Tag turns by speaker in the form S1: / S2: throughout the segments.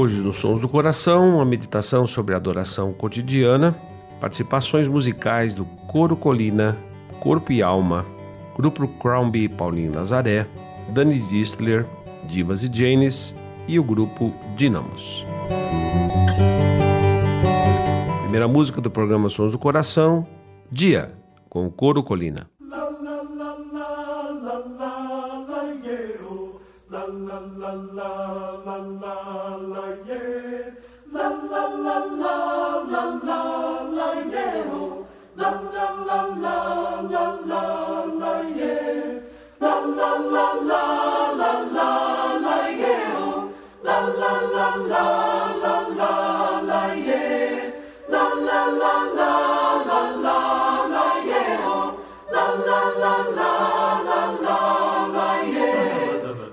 S1: Hoje no Sons do Coração, uma meditação sobre adoração cotidiana, participações musicais do Coro Colina, Corpo e Alma, Grupo Crownby Paulinho Nazaré, Dani Distler, Divas e Janes e o grupo Dinamos. Primeira música do programa Sons do Coração, Dia, com o Coro Colina.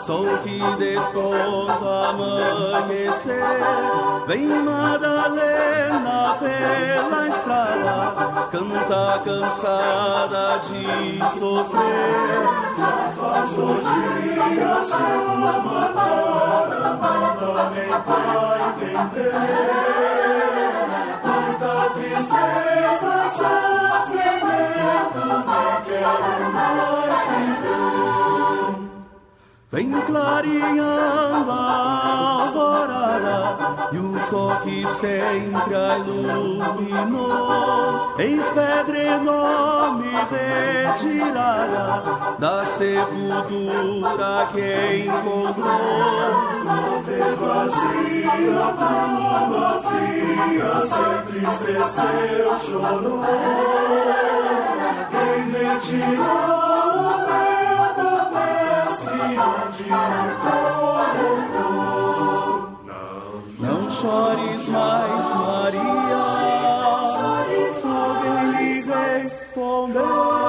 S2: sol que desponta amanhecer. Vem Madalena pela estrada, canta cansada de sofrer. Já faz dois dias que uma mataram, não dá nem pra entender. Quanta tristeza, sofrimento, não quero mais viver. Vem clareando a alvorada e o sol que sempre a iluminou. Eis pedra enorme retirada da sepultura que encontrou. Nave vazia, tumba fria, sem tristeceu, chorou. Quem retirou o Não chores mais, Maria. Alguém lhe respondeu.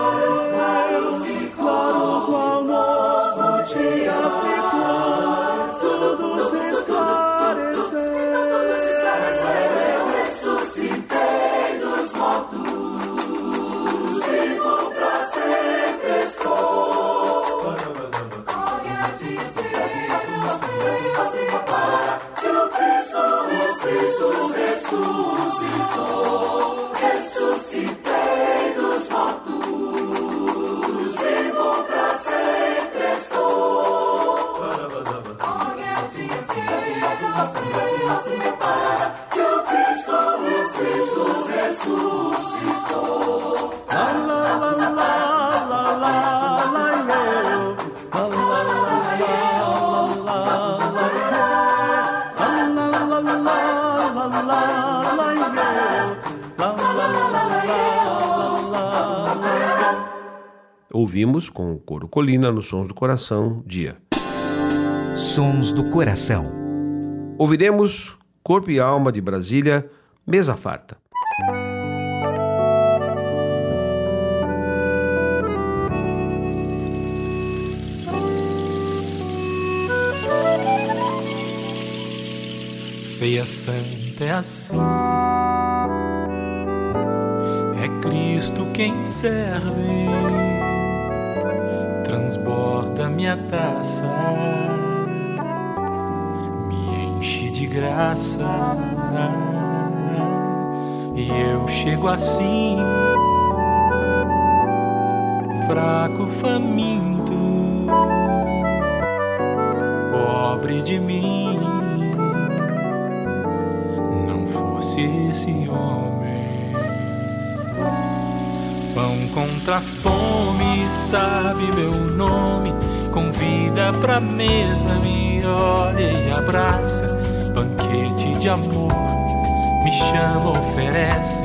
S1: Ouvimos com o Coro Colina nos Sons do Coração, dia.
S3: Sons do Coração.
S1: Ouviremos Corpo e Alma de Brasília, Mesa Farta.
S4: Ceia Santa é assim. É Cristo quem serve, transborda minha taça, me enche de graça. E eu chego assim, fraco, faminto, pobre de mim fosse esse homem. Pão contra sabe meu nome. Convida pra mesa, me olha e abraça. Banquete de amor, me chama, oferece.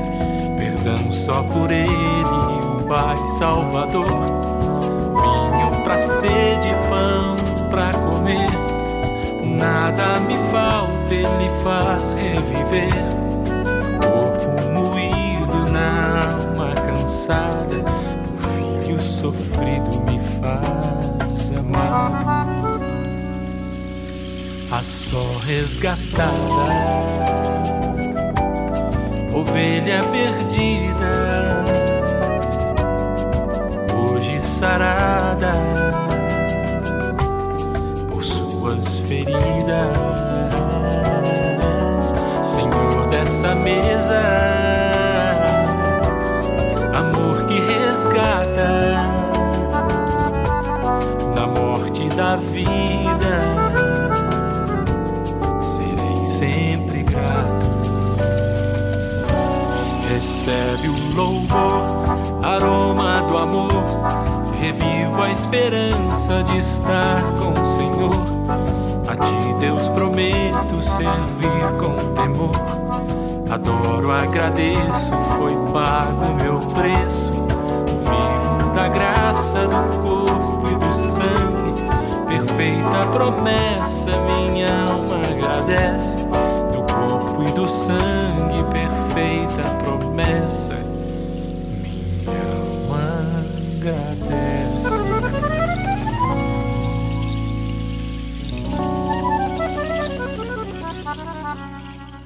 S4: Perdão só por ele, o Pai Salvador. Vinho pra sede, pão pra comer. Nada me falta, ele faz reviver sofrido me faz amar. A só resgatada, ovelha perdida, hoje sarada por suas feridas, Senhor dessa mesa vida. Serei sempre grato. Recebe o louvor, aroma do amor. Revivo a esperança de estar com o Senhor. A ti, Deus, prometo servir com temor. Adoro, agradeço, foi pago meu preço da graça do corpo e do sangue. Perfeita promessa, minha alma agradece. Do corpo e do sangue, perfeita promessa. Minha alma agradece.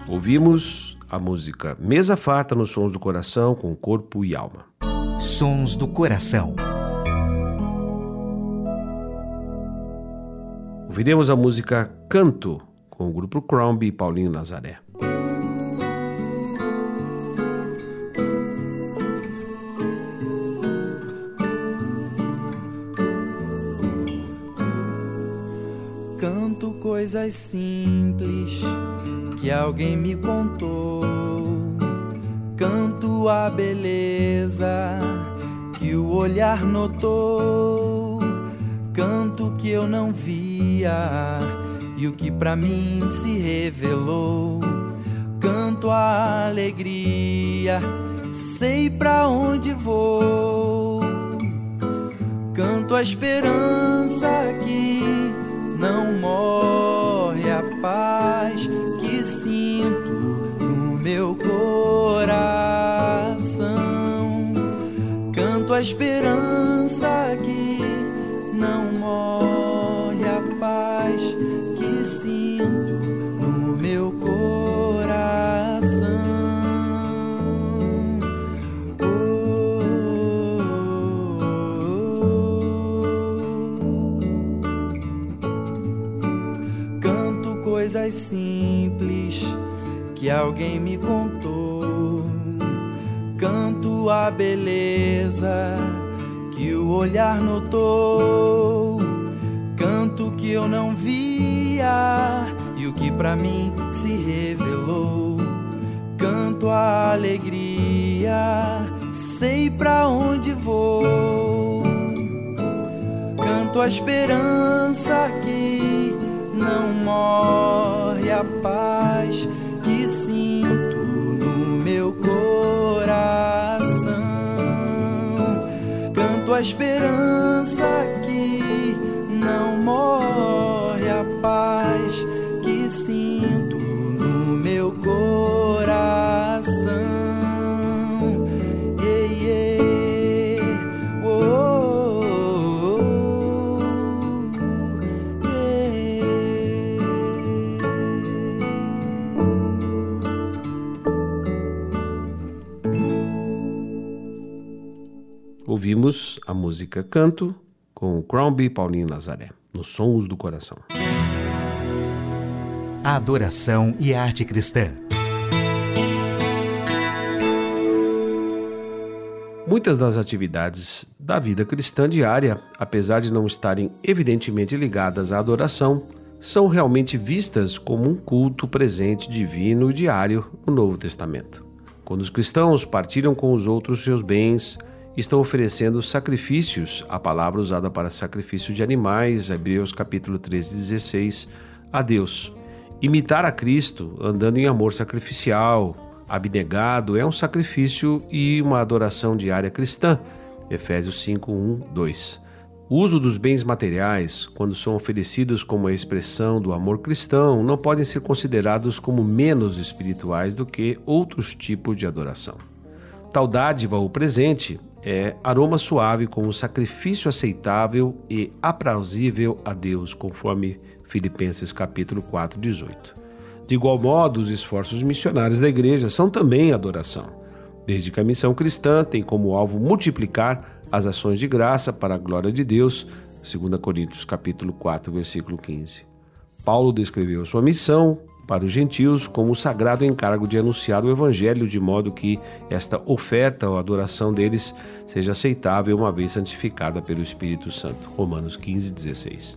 S1: Ouvimos a música Mesa Farta nos Sons do Coração com Corpo e Alma.
S3: Sons do Coração.
S1: Ouviremos a música Canto com o grupo Crombie e Paulinho Nazaré.
S5: Canto coisas simples que alguém me contou. Canto a beleza que o olhar notou, canto que eu não via e o que para mim se revelou. Canto a alegria, sei para onde vou. Canto a esperança que não morre, a paz que sinto no meu coração a esperança que não morre, coisas simples que alguém me contou. Canto a beleza que o olhar notou, canto que eu não via e o que para mim se revelou, canto a alegria, sei para onde vou, canto a esperança que não morre, a paz que sinto no meu coração.
S6: A esperança
S1: Ouvimos a música Canto com Crombie e Paulinho Nazaré, nos Sons do Coração.
S3: A adoração e arte cristã.
S1: Muitas das atividades da vida cristã diária, apesar de não estarem evidentemente ligadas à adoração, são realmente vistas como um culto presente divino diário no Novo Testamento. Quando os cristãos partilham com os outros seus bens, estão oferecendo sacrifícios, a palavra usada para sacrifício de animais, Hebreus capítulo 13, 16, a Deus. Imitar a Cristo, andando em amor sacrificial, abnegado, é um sacrifício e uma adoração diária cristã, Efésios 5, 1, 2. O uso dos bens materiais, quando são oferecidos como a expressão do amor cristão, não podem ser considerados como menos espirituais do que outros tipos de adoração. Tal dádiva ou presente é aroma suave como sacrifício aceitável e aprausível a Deus, conforme Filipenses capítulo 4, 18. De igual modo, os esforços missionários da igreja são também adoração, desde que a missão cristã tem como alvo multiplicar as ações de graça para a glória de Deus, 2 Coríntios capítulo 4, versículo 15. Paulo descreveu sua missão para os gentios como o sagrado encargo de anunciar o evangelho de modo que esta oferta ou adoração deles seja aceitável uma vez santificada pelo Espírito Santo. Romanos 15, 16.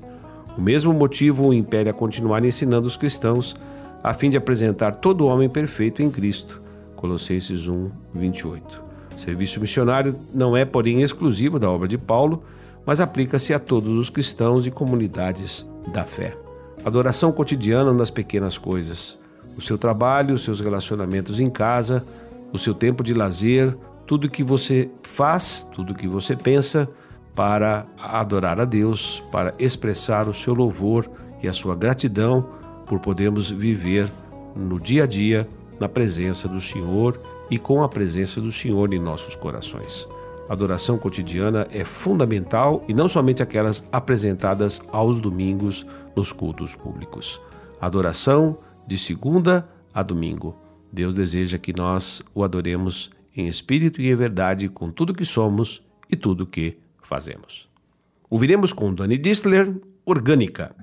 S1: O mesmo motivo o impele a continuar ensinando os cristãos a fim de apresentar todo homem perfeito em Cristo. Colossenses 1, 28. O serviço missionário não é, porém, exclusivo da obra de Paulo, mas aplica-se a todos os cristãos e comunidades da fé. Adoração cotidiana nas pequenas coisas. O seu trabalho, os seus relacionamentos em casa, o seu tempo de lazer, tudo que você faz, tudo que você pensa para adorar a Deus, para expressar o seu louvor e a sua gratidão por podermos viver no dia a dia na presença do Senhor e com a presença do Senhor em nossos corações. Adoração cotidiana é fundamental e não somente aquelas apresentadas aos domingos nos cultos públicos. Adoração de segunda a domingo. Deus deseja que nós o adoremos em espírito e em verdade com tudo que somos e tudo que fazemos. Ouviremos com Dani Distler, Orgânica.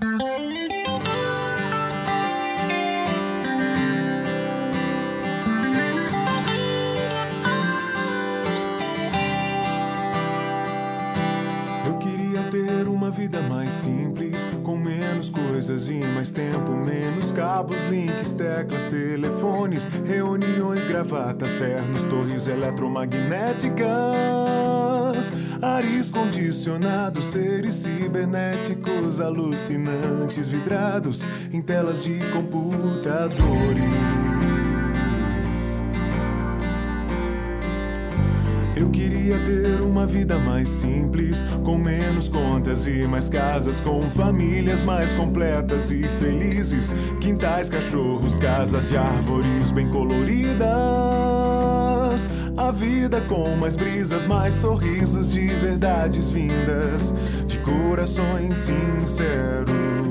S7: Tempo, menos cabos, links, teclas, telefones, reuniões, gravatas, ternos, torres eletromagnéticas, ares condicionados, seres cibernéticos, alucinantes, vidrados em telas de computadores. Eu queria ter uma vida mais simples, com menos contas e mais casas, com famílias mais completas e felizes, quintais, cachorros, casas de árvores bem coloridas. A vida com mais brisas, mais sorrisos de verdades vindas, de corações sinceros.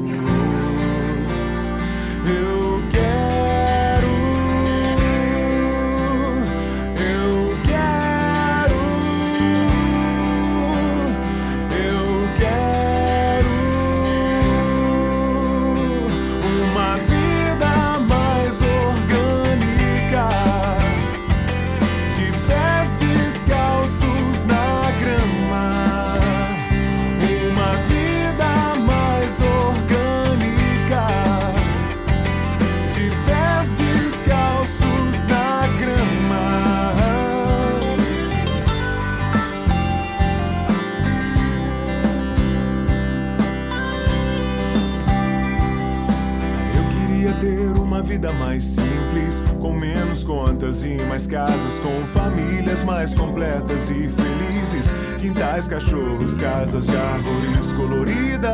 S7: E mais casas, com famílias mais completas e felizes, quintais, cachorros, casas de árvores coloridas.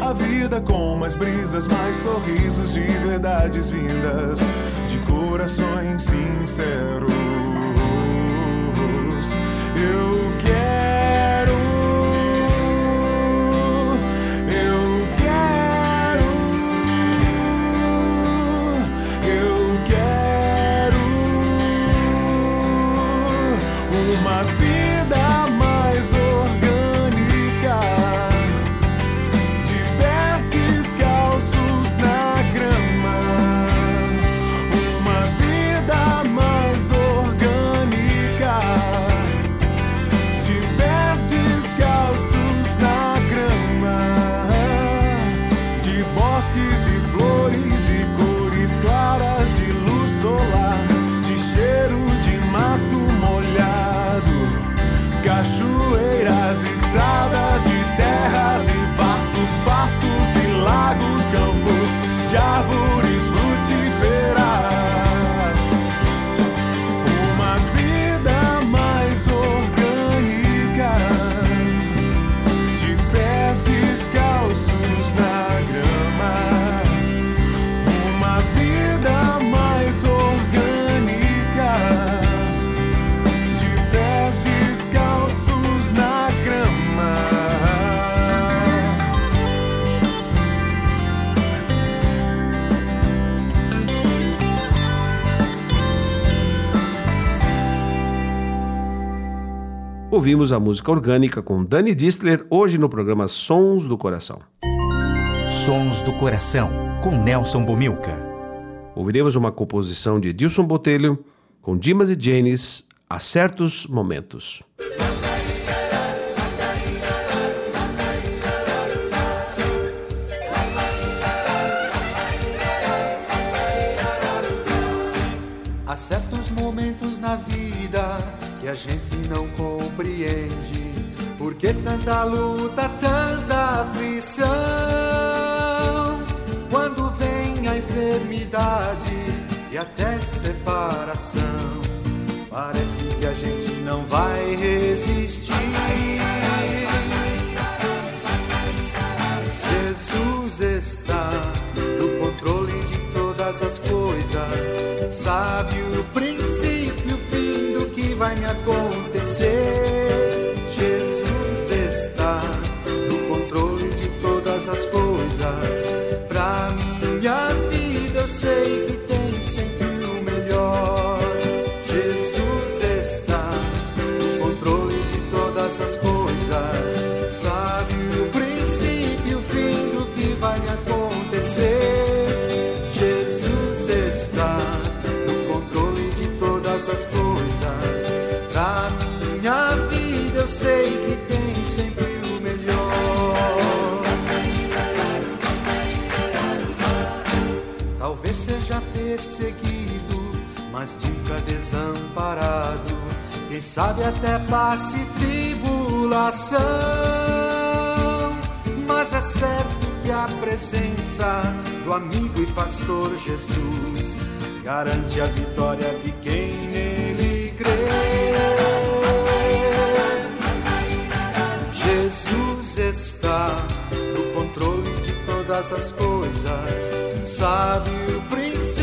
S7: A vida com mais brisas, mais sorrisos de verdades vindas de corações sinceros. Eu uma vida
S1: Ouvimos a música orgânica com Dani Distler hoje no programa Sons do Coração.
S3: Sons do Coração, com Nelson Bomilca.
S1: Ouviremos uma composição de Edilson Botelho com Dimas e Janis a certos momentos.
S6: A gente não compreende. Por que tanta luta, tanta aflição? Quando vem a enfermidade e até separação, parece que a gente não vai resistir. Jesus está no controle de todas as coisas. Sabe o princípio vai me acontecer. Mas nunca desamparado. Quem sabe até passe tribulação. Mas é certo que a presença do amigo e pastor Jesus garante a vitória de quem nele crê. Jesus está no controle de todas as coisas, sabe o princípio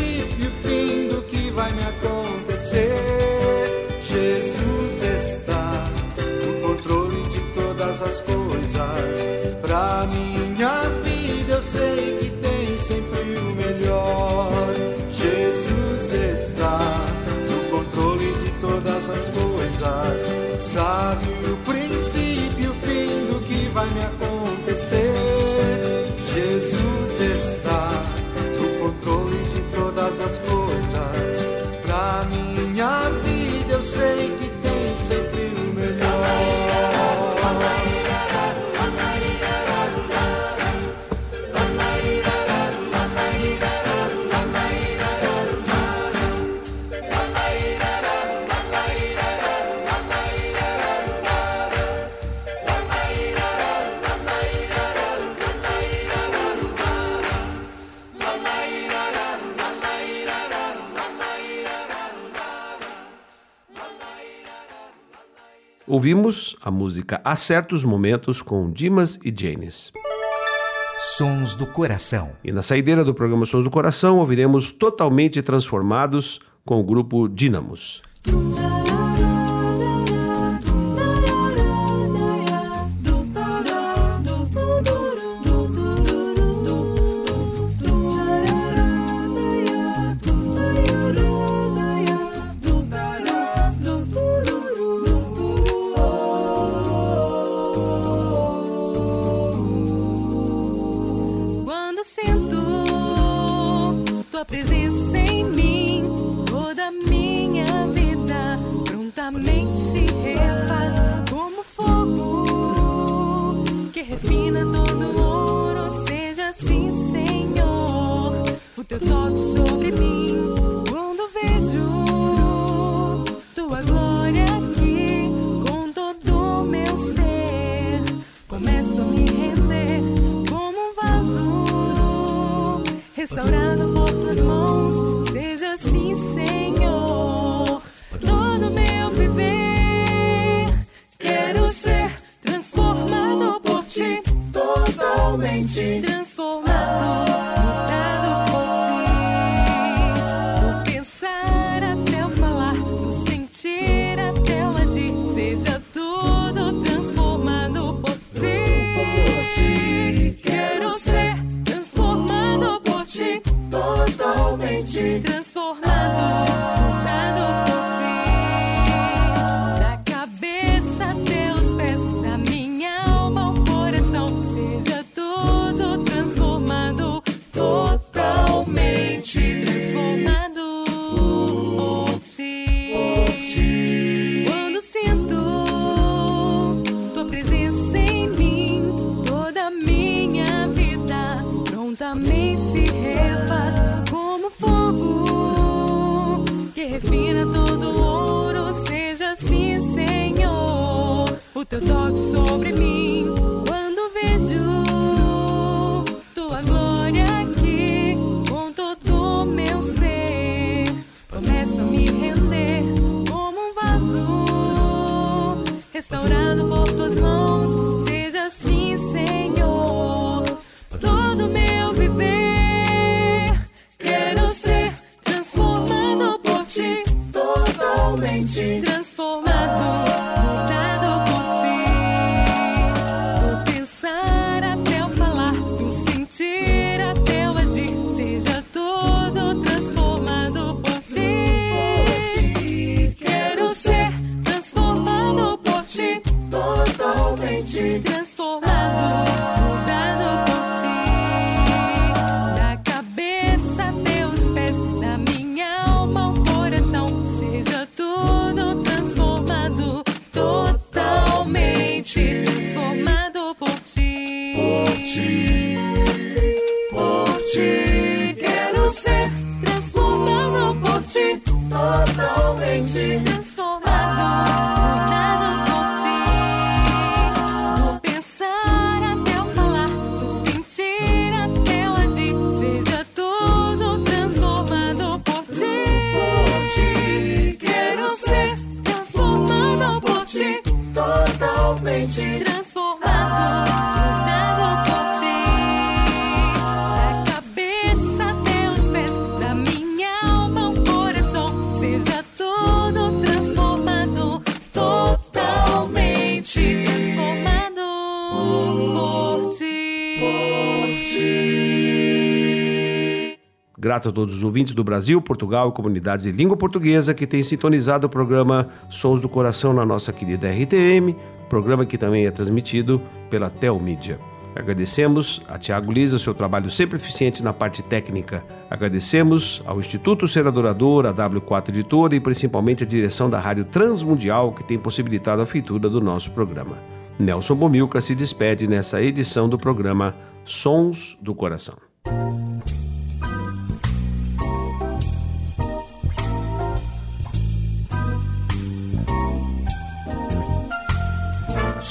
S6: Ouvimos a música Há Certos Momentos com Dimas e Janis. Sons do Coração. E na saideira do programa Sons do Coração ouviremos Totalmente Transformados com o grupo Dínamos. into restaurado por tuas mãos. Seja assim, Senhor, todo meu
S8: viver. Quero ser transformado por ti, totalmente transformado, mudado por
S3: ti. Vou pensar
S8: até eu falar, do sentir. Grato a todos os ouvintes do Brasil, Portugal e comunidades de língua portuguesa que têm sintonizado o programa Sons do Coração na nossa querida RTM, programa que também é transmitido pela Telmídia. Agradecemos a Tiago Lisa seu trabalho sempre eficiente na parte técnica. Agradecemos ao Instituto Ser Adorador, a W4 Editora e principalmente a direção da Rádio Transmundial que tem possibilitado a feitura do nosso programa. Nelson Bomilca se despede nessa edição do programa Sons do Coração.